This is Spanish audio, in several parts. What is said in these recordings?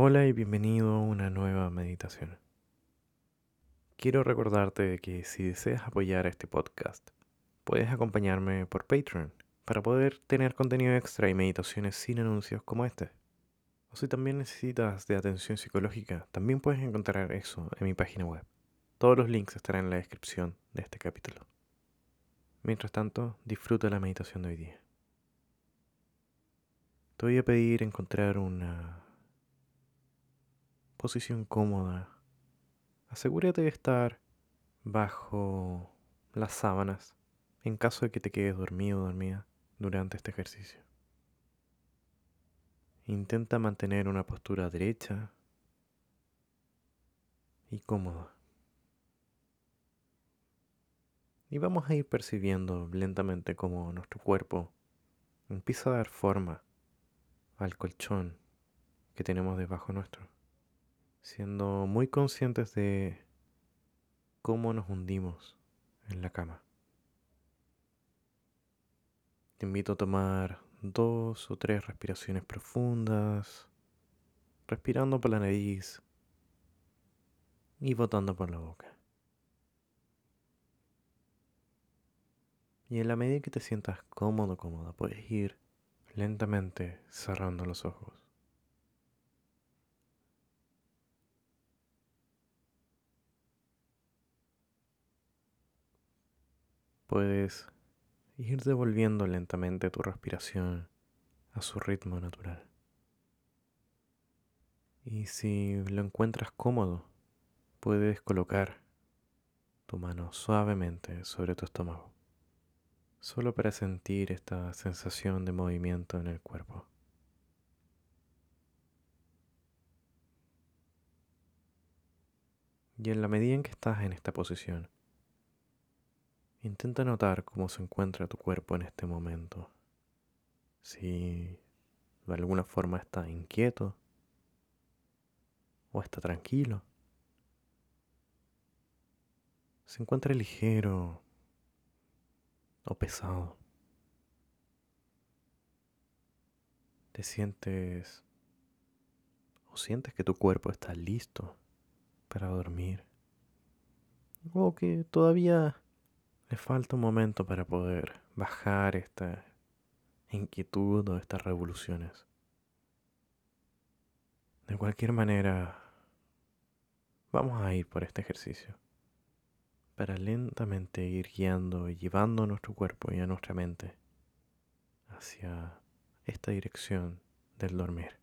Hola y bienvenido a una nueva meditación. Quiero recordarte que si deseas apoyar este podcast, puedes acompañarme por Patreon para poder tener contenido extra y meditaciones sin anuncios como este. O si también necesitas de atención psicológica, también puedes encontrar eso en mi página web. Todos los links estarán en la descripción de este capítulo. Mientras tanto, disfruta la meditación de hoy día. Te voy a pedir encontrar una posición cómoda. Asegúrate de estar bajo las sábanas en caso de que te quedes dormido o dormida durante este ejercicio. Intenta mantener una postura derecha y cómoda. Y vamos a ir percibiendo lentamente cómo nuestro cuerpo empieza a dar forma al colchón que tenemos debajo nuestro, siendo muy conscientes de cómo nos hundimos en la cama. Te invito a tomar dos o tres respiraciones profundas, respirando por la nariz y botando por la boca. Y en la medida que te sientas cómodo, cómoda, puedes ir lentamente cerrando los ojos. Puedes ir devolviendo lentamente tu respiración a su ritmo natural. Y si lo encuentras cómodo, puedes colocar tu mano suavemente sobre tu estómago solo para sentir esta sensación de movimiento en el cuerpo. Y en la medida en que estás en esta posición, intenta notar cómo se encuentra tu cuerpo en este momento. Si de alguna forma está inquieto o está tranquilo. Se encuentra ligero o pesado. Te sientes o sientes que tu cuerpo está listo para dormir. O que todavía le falta un momento para poder bajar esta inquietud o estas revoluciones. De cualquier manera, vamos a ir por este ejercicio para lentamente ir guiando y llevando a nuestro cuerpo y a nuestra mente hacia esta dirección del dormir.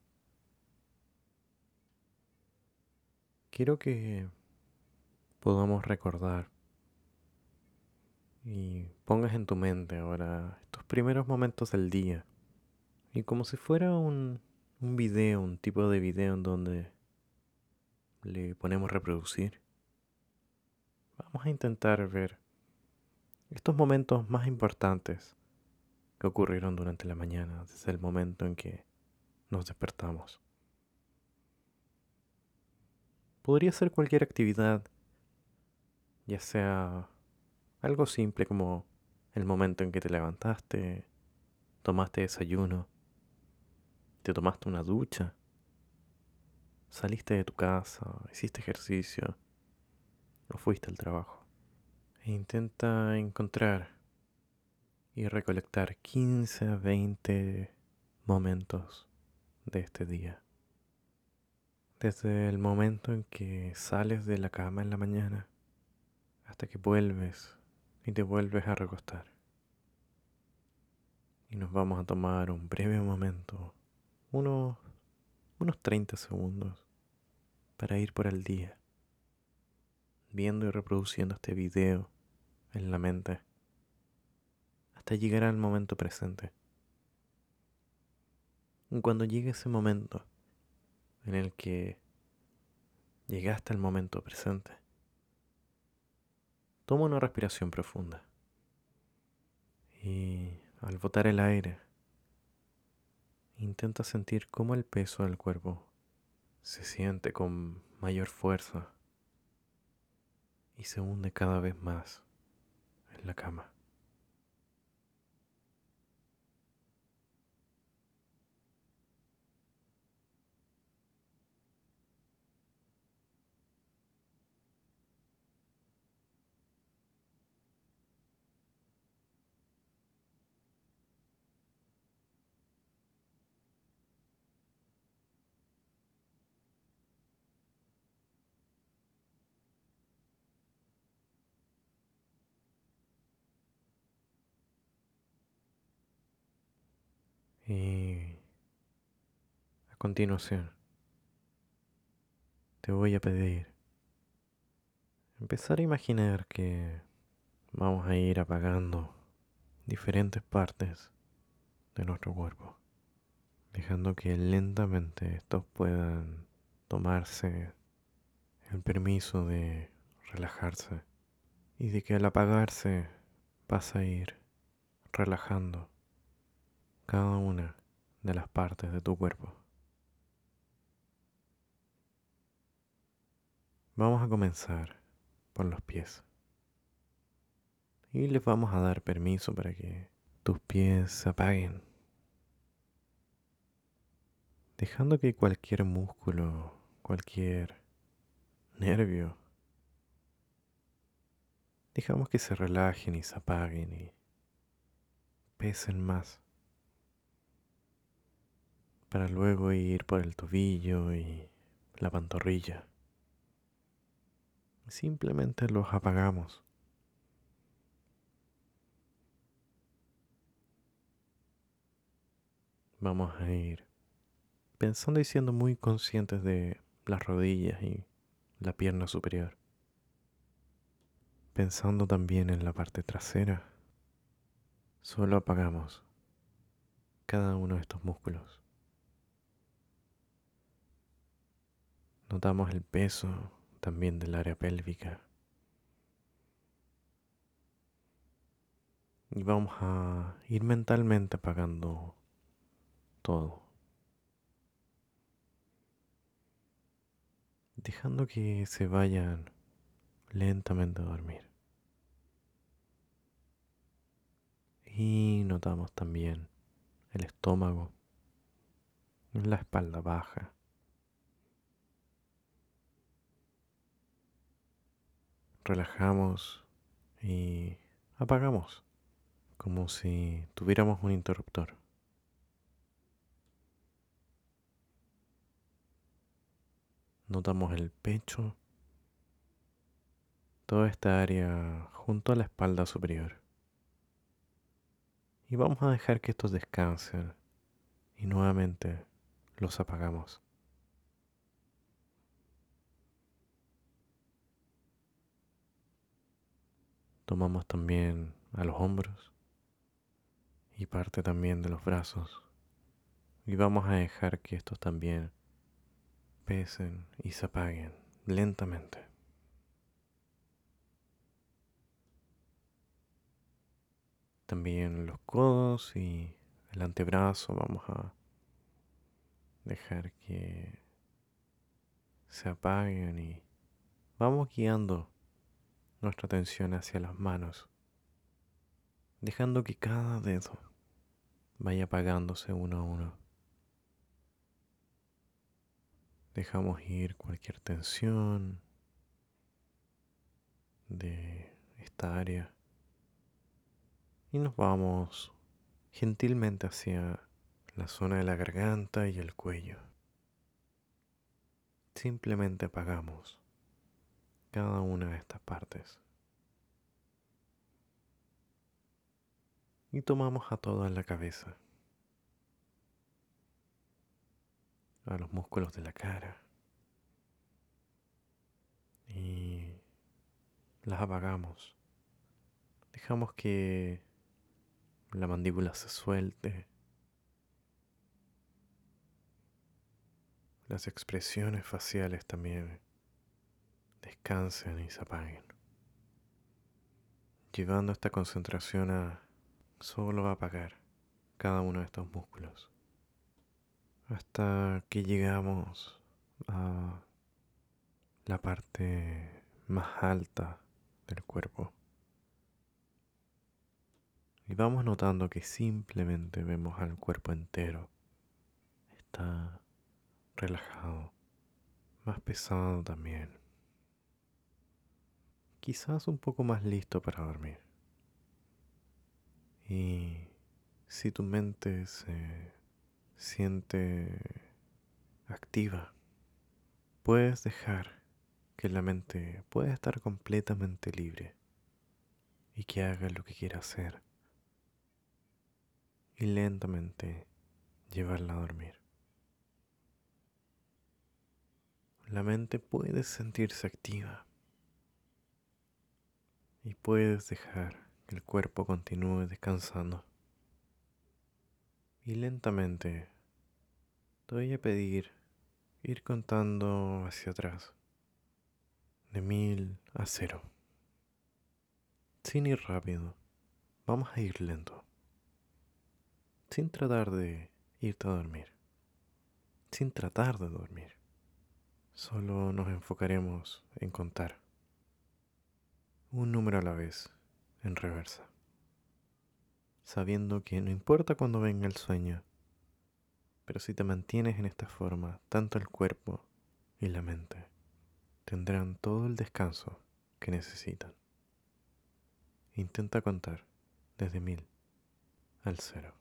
Quiero que podamos recordar y pongas en tu mente ahora estos primeros momentos del día y como si fuera un, un video, un tipo de video en donde le ponemos reproducir vamos a intentar ver estos momentos más importantes que ocurrieron durante la mañana, desde el momento en que nos despertamos. Podría ser cualquier actividad, ya sea algo simple como el momento en que te levantaste, tomaste desayuno, te tomaste una ducha, saliste de tu casa, hiciste ejercicio, o fuiste al trabajo. E intenta encontrar y recolectar 15 a 20 momentos de este día. Desde el momento en que sales de la cama en la mañana hasta que vuelves y te vuelves a recostar. Y nos vamos a tomar un breve momento, unos, unos 30 segundos, para ir por el día viendo y reproduciendo este video en la mente hasta llegar al momento presente. Y cuando llegue ese momento en el que llegaste al momento presente, toma una respiración profunda y al botar el aire, intenta sentir cómo el peso del cuerpo se siente con mayor fuerza y se hunde cada vez más en la cama. Y a continuación, te voy a pedir empezar a imaginar que vamos a ir apagando diferentes partes de nuestro cuerpo, dejando que lentamente estos puedan tomarse el permiso de relajarse y de que al apagarse vas a ir relajando cada una de las partes de tu cuerpo. Vamos a comenzar por los pies. Y les vamos a dar permiso para que tus pies se apaguen. Dejando que cualquier músculo, cualquier nervio, dejamos que se relajen y se apaguen y pesen más. Para luego ir por el tobillo y la pantorrilla. Simplemente los apagamos. Vamos a ir pensando y siendo muy conscientes de las rodillas y la pierna superior. Pensando también en la parte trasera. Solo apagamos cada uno de estos músculos. Notamos el peso también del área pélvica. Y vamos a ir mentalmente apagando todo. Dejando que se vayan lentamente a dormir. Y notamos también el estómago, la espalda baja. Relajamos y apagamos como si tuviéramos un interruptor. Notamos el pecho, toda esta área junto a la espalda superior. Y vamos a dejar que estos descansen y nuevamente los apagamos. Tomamos también a los hombros y parte también de los brazos. Y vamos a dejar que estos también pesen y se apaguen lentamente. También los codos y el antebrazo vamos a dejar que se apaguen y vamos guiando nuestra atención hacia las manos, dejando que cada dedo vaya apagándose uno a uno. Dejamos ir cualquier tensión de esta área y nos vamos gentilmente hacia la zona de la garganta y el cuello. Simplemente apagamos cada una de estas partes. Y tomamos a toda la cabeza, a los músculos de la cara. Y las apagamos. Dejamos que la mandíbula se suelte. Las expresiones faciales también descansen y se apaguen. Llevando esta concentración a solo apagar cada uno de estos músculos. Hasta que llegamos a la parte más alta del cuerpo. Y vamos notando que simplemente vemos al cuerpo entero. Está relajado, más pesado también quizás un poco más listo para dormir. Y si tu mente se siente activa, puedes dejar que la mente pueda estar completamente libre y que haga lo que quiera hacer. Y lentamente llevarla a dormir. La mente puede sentirse activa puedes dejar que el cuerpo continúe descansando. Y lentamente te voy a pedir ir contando hacia atrás, de mil a cero. Sin ir rápido, vamos a ir lento, sin tratar de irte a dormir, sin tratar de dormir. Solo nos enfocaremos en contar un número a la vez, en reversa, sabiendo que no importa cuando venga el sueño, pero si te mantienes en esta forma, tanto el cuerpo y la mente tendrán todo el descanso que necesitan. Intenta contar desde mil al cero.